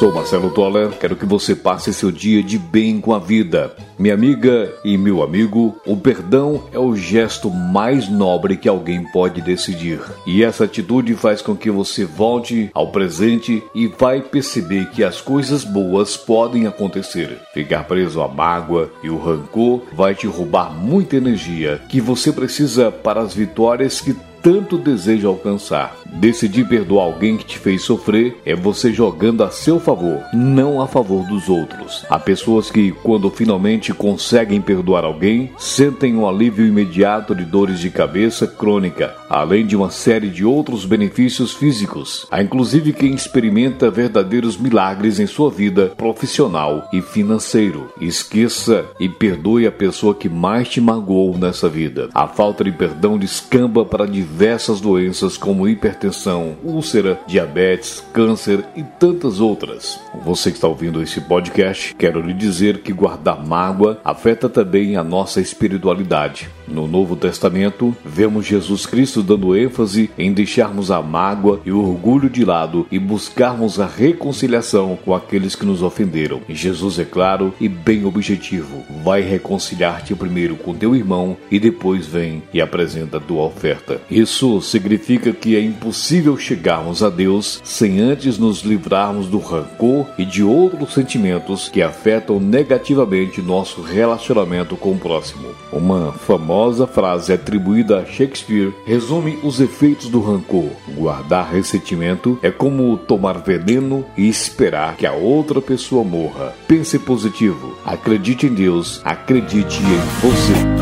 Sou Marcelo Toller, quero que você passe seu dia de bem com a vida. Minha amiga e meu amigo, o perdão é o gesto mais nobre que alguém pode decidir. E essa atitude faz com que você volte ao presente e vai perceber que as coisas boas podem acontecer. Ficar preso à mágoa e o rancor vai te roubar muita energia que você precisa para as vitórias que tanto deseja alcançar. Decidir perdoar alguém que te fez sofrer é você jogando a seu favor, não a favor dos outros. Há pessoas que, quando finalmente conseguem perdoar alguém, sentem um alívio imediato de dores de cabeça crônica, além de uma série de outros benefícios físicos. Há inclusive quem experimenta verdadeiros milagres em sua vida profissional e financeiro. Esqueça e perdoe a pessoa que mais te magoou nessa vida. A falta de perdão descamba para diversas doenças como hipertensão, úlcera, diabetes, câncer e tantas outras. Você que está ouvindo esse podcast, quero lhe dizer que guardar mágoa afeta também a nossa espiritualidade. No Novo Testamento, vemos Jesus Cristo dando ênfase em deixarmos a mágoa e o orgulho de lado e buscarmos a reconciliação com aqueles que nos ofenderam. Jesus é claro e bem objetivo: vai reconciliar-te primeiro com teu irmão e depois vem e apresenta a tua oferta. Isso significa que é impossível chegarmos a Deus sem antes nos livrarmos do rancor e de outros sentimentos que afetam negativamente nosso relacionamento com o próximo. Uma famosa frase atribuída a Shakespeare resume os efeitos do rancor. Guardar ressentimento é como tomar veneno e esperar que a outra pessoa morra. Pense positivo, acredite em Deus, acredite em você.